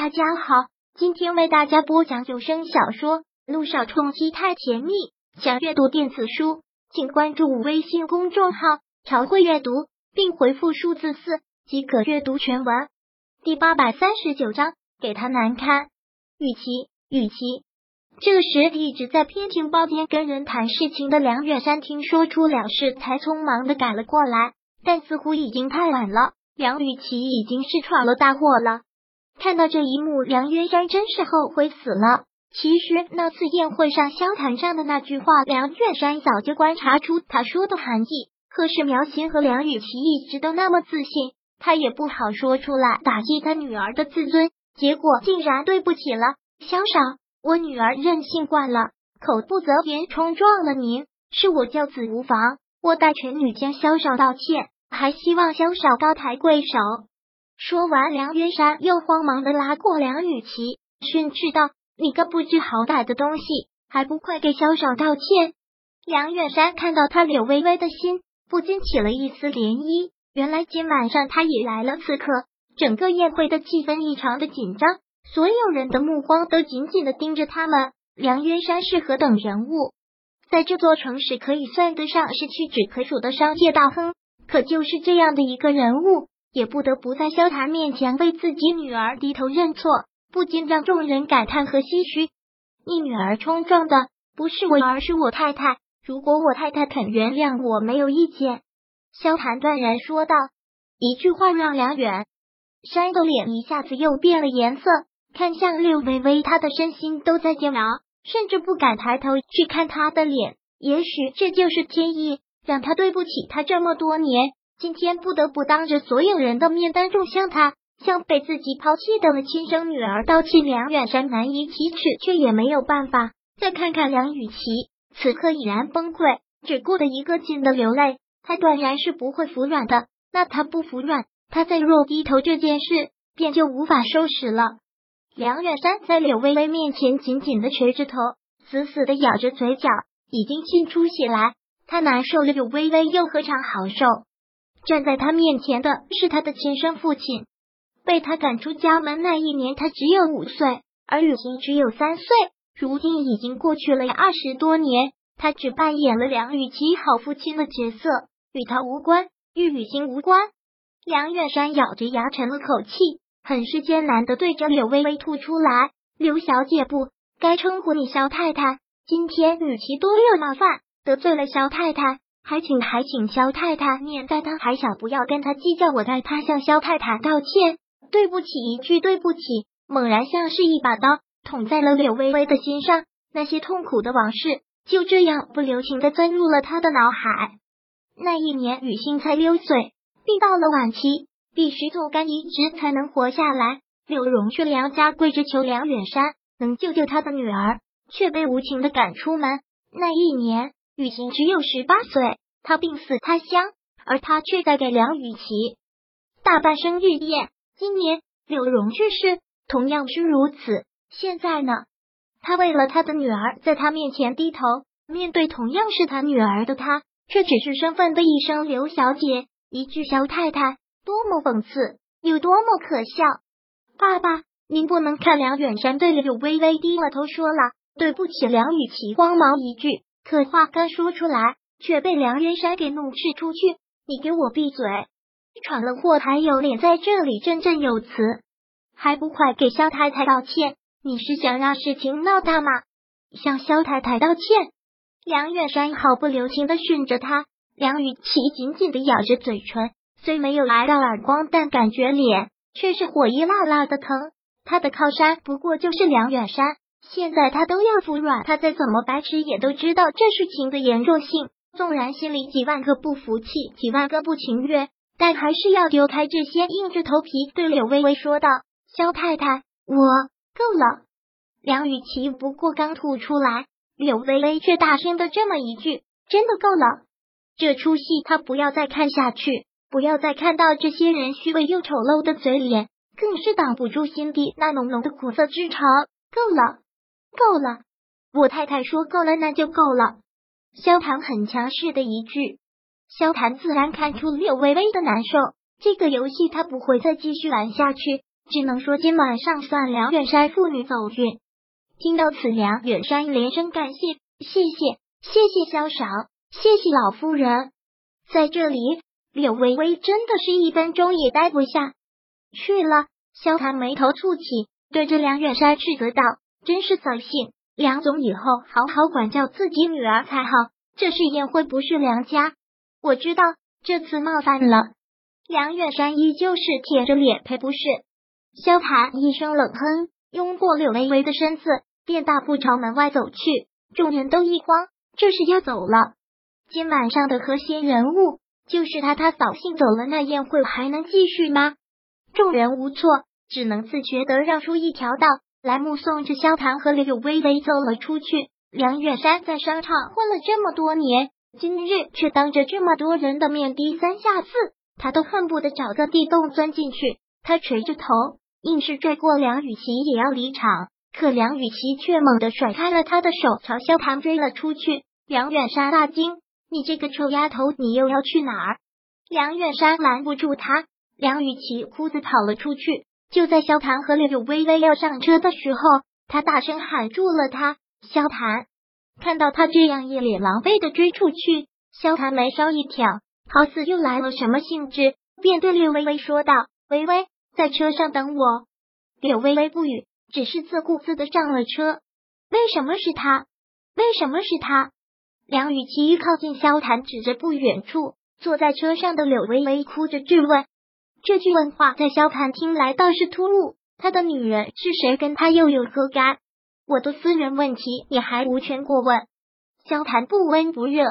大家好，今天为大家播讲有声小说《路上冲击太甜蜜》。想阅读电子书，请关注微信公众号“朝会阅读”，并回复数字四即可阅读全文。第八百三十九章，给他难堪。雨琦，雨琦。这时，一直在偏情包间跟人谈事情的梁远山听说出了事，才匆忙的赶了过来，但似乎已经太晚了。梁雨琪已经是闯了大祸了。看到这一幕，梁渊山真是后悔死了。其实那次宴会上萧谈上的那句话，梁远山早就观察出他说的含义。可是苗琴和梁雨琪一直都那么自信，他也不好说出来打击他女儿的自尊。结果竟然对不起了萧少，我女儿任性惯了，口不择言冲撞了您，是我教子无妨。我代全女将萧少道歉，还希望萧少高抬贵手。说完，梁渊山又慌忙的拉过梁雨琦，训斥道：“你个不知好歹的东西，还不快给萧少道歉！”梁远山看到他柳微微的心，不禁起了一丝涟漪。原来今晚上他也来了刺客，整个宴会的气氛异常的紧张，所有人的目光都紧紧的盯着他们。梁渊山是何等人物，在这座城市可以算得上是屈指可数的商界大亨，可就是这样的一个人物。也不得不在萧谈面前为自己女儿低头认错，不禁让众人感叹和唏嘘。你女儿冲撞的不是我，而是我太太。如果我太太肯原谅我，没有意见。萧谈断然说道。一句话让梁远山的脸一下子又变了颜色，看向柳微微，他的身心都在煎熬，甚至不敢抬头去看他的脸。也许这就是天意，让他对不起他这么多年。今天不得不当着所有人的面当众向他向被自己抛弃的亲生女儿道歉。梁远山难以启齿，却也没有办法。再看看梁雨琪，此刻已然崩溃，只顾得一个劲的流泪。他断然是不会服软的。那他不服软，他再若低头，这件事便就无法收拾了。梁远山在柳微微面前紧紧的垂着头，死死的咬着嘴角，已经沁出血来。他难受了，柳微微又何尝好受？站在他面前的是他的亲生父亲，被他赶出家门那一年，他只有五岁，而雨欣只有三岁。如今已经过去了二十多年，他只扮演了梁雨琪好父亲的角色，与他无关，与雨欣无关。梁远山咬着牙沉了口气，很是艰难的对着柳微微吐出来：“刘小姐不该称呼你萧太太，今天雨琦多有冒犯，得罪了萧太太。”还请还请萧太太念在他还小，不要跟他计较。我代他向萧太太道歉，对不起一句对不起，猛然像是一把刀捅在了柳微微的心上。那些痛苦的往事就这样不留情的钻入了他的脑海。那一年雨欣才六岁，病到了晚期，必须做肝移植才能活下来。柳荣去梁家跪着求梁远山能救救他的女儿，却被无情的赶出门。那一年。雨晴只有十八岁，他病死他乡，而他却在给梁雨琪大办生日宴。今年柳荣去世，同样是如此。现在呢，他为了他的女儿，在他面前低头，面对同样是他女儿的他，却只是身份的一声刘小姐，一句萧太太，多么讽刺，有多么可笑！爸爸，您不能看。梁远山对柳微微低了头，说了对不起。梁雨琪慌忙一句。可话刚说出来，却被梁远山给怒斥出去。你给我闭嘴！闯了祸还有脸在这里振振有词，还不快给萧太太道歉？你是想让事情闹大吗？向萧太太道歉！梁远山毫不留情的训着他。梁雨琪紧紧的咬着嘴唇，虽没有挨到耳光，但感觉脸却是火一辣辣的疼。他的靠山不过就是梁远山。现在他都要服软，他再怎么白痴也都知道这事情的严重性。纵然心里几万个不服气，几万个不情愿，但还是要丢开这些，硬着头皮对柳微微说道：“萧太太，我够了。”梁雨琪不过刚吐出来，柳微微却大声的这么一句：“真的够了。”这出戏他不要再看下去，不要再看到这些人虚伪又丑陋的嘴脸，更是挡不住心底那浓浓的苦涩之潮。够了。够了，我太太说够了，那就够了。萧谈很强势的一句，萧谈自然看出柳微微的难受。这个游戏他不会再继续玩下去，只能说今晚上算梁远山父女走运。听到此，梁远山连声感谢：“谢谢，谢谢萧少，谢谢老夫人。”在这里，柳微微真的是一分钟也待不下去了。萧谈眉头蹙起，对着梁远山斥责道：“真是扫兴！梁总以后好好管教自己女儿才好。这是宴会，不是梁家。我知道这次冒犯了。”梁远山依旧是铁着脸赔不是。萧寒一声冷哼，拥过柳微微的身子，便大步朝门外走去。众人都一慌，这是要走了。今晚上的核心人物就是他，他扫兴走了，那宴会还能继续吗？众人无措，只能自觉的让出一条道来，目送着萧谈和柳微微走了出去。梁远山在商场混了这么多年，今日却当着这么多人的面低三下四，他都恨不得找个地洞钻进去。他垂着头，硬是拽过梁雨琪也要离场，可梁雨琪却猛地甩开了他的手，朝萧谈追了出去。梁远山大惊。你这个臭丫头，你又要去哪儿？梁远山拦不住他，梁雨琪哭着跑了出去。就在萧谭和柳微微要上车的时候，他大声喊住了他。萧谭看到他这样一脸狼狈的追出去，萧谭眉梢一挑，好似又来了什么兴致，便对柳微微说道：“微微，在车上等我。”柳微微不语，只是自顾自的上了车。为什么是他？为什么是他？梁雨琪靠近萧谭，指着不远处坐在车上的柳微微，哭着质问。这句问话在萧谈听来倒是突兀。他的女人是谁，跟他又有何干？我的私人问题，你还无权过问。萧谈不温不热，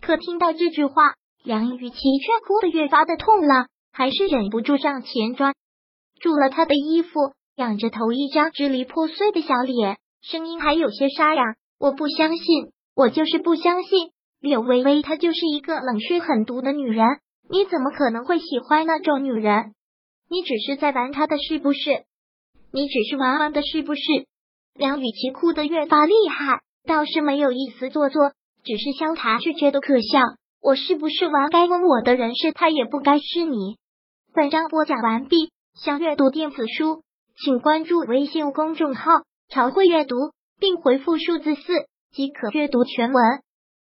可听到这句话，梁雨琪却哭得越发的痛了，还是忍不住上前抓住了他的衣服，仰着头，一张支离破碎的小脸，声音还有些沙哑。我不相信。我就是不相信柳微微，她就是一个冷血狠毒的女人。你怎么可能会喜欢那种女人？你只是在玩她的是不是？你只是玩玩的是不是？梁雨琪哭得越发厉害，倒是没有一丝做作，只是萧谈却觉得可笑。我是不是玩？该问我的人是他，也不该是你。本章播讲完毕，想阅读电子书，请关注微信公众号“朝会阅读”，并回复数字四。即可阅读全文。